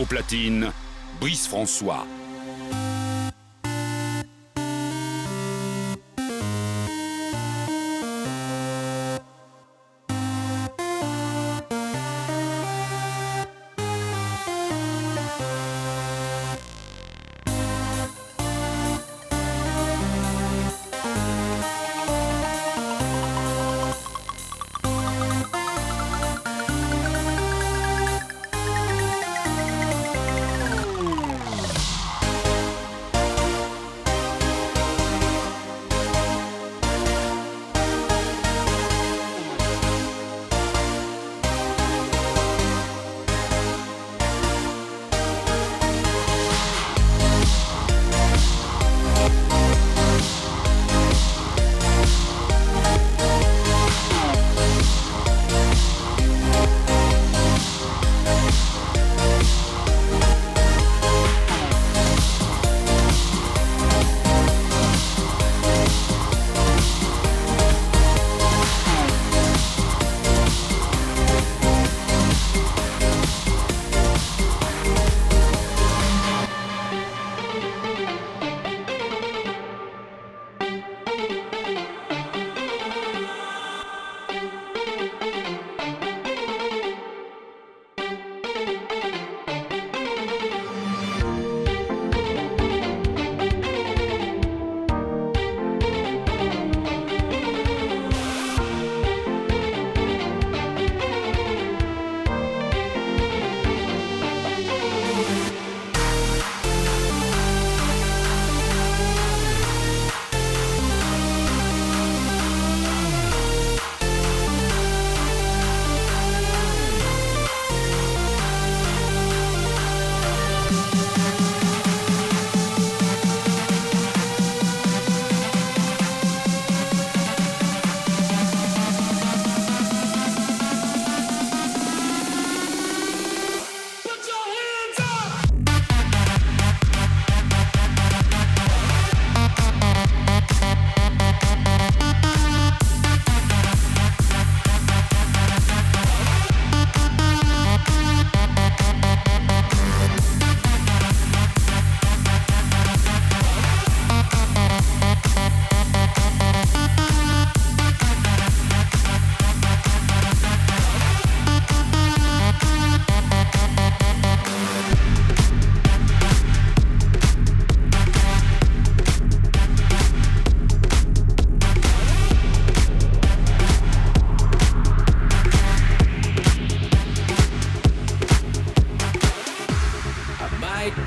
Au platine, Brice François.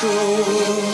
control.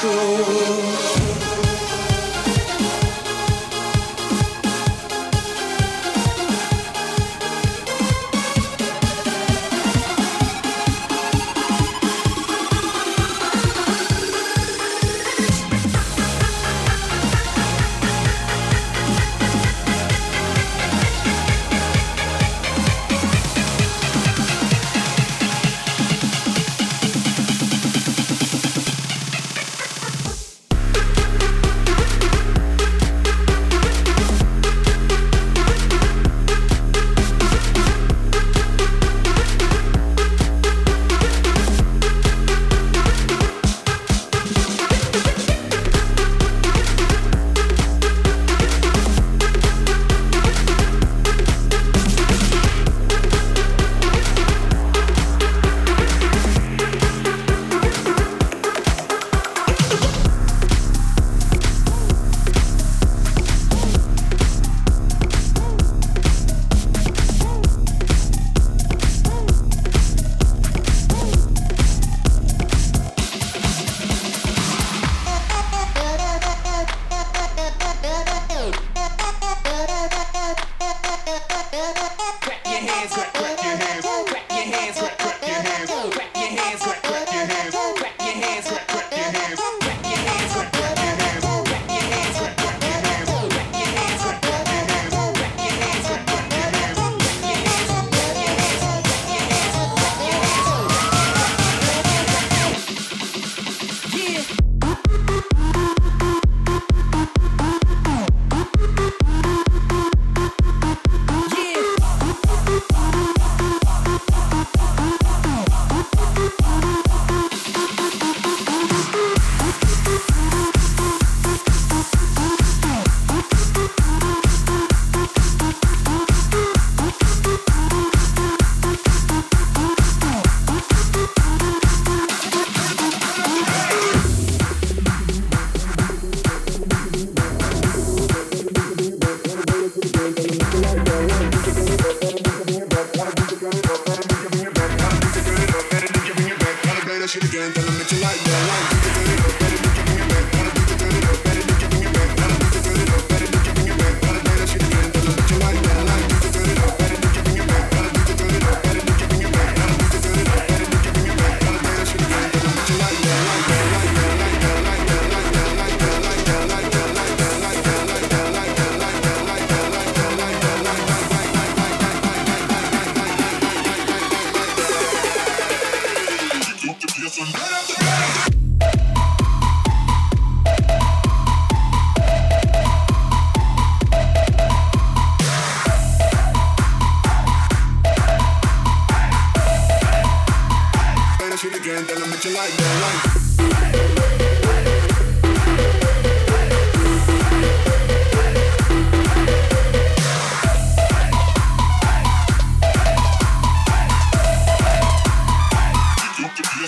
control.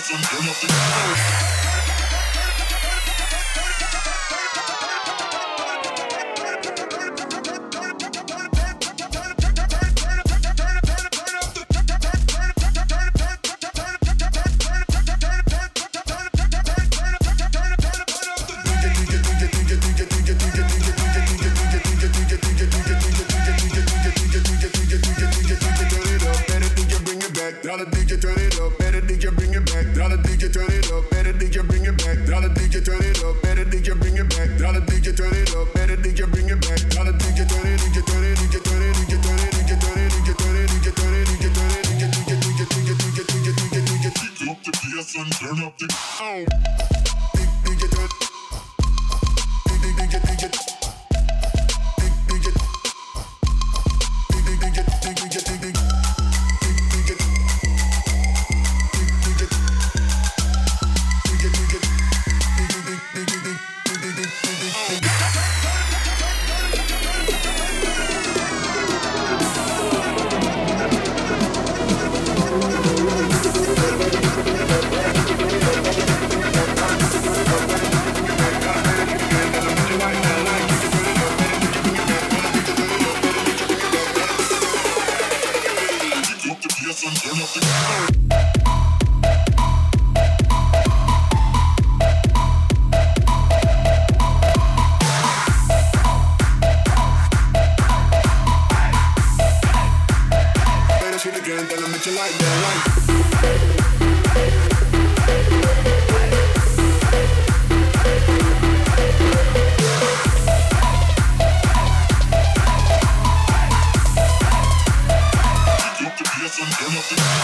nothing, you're nothing.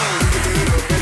Yeah.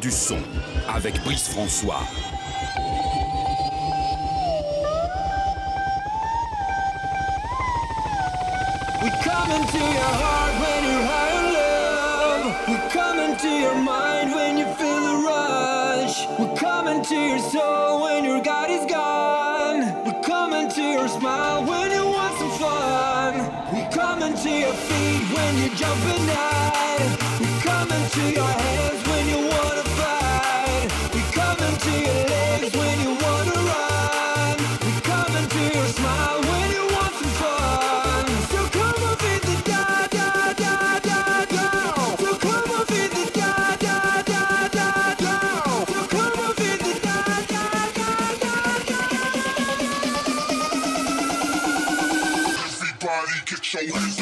Du son avec Brice François. We come into your heart when you're high on love. We come into your mind when you feel the rush. We come into your soul when your God is gone. We come into your smile when you want some fun. We come into your feet when you jump at night. We come into your hands da.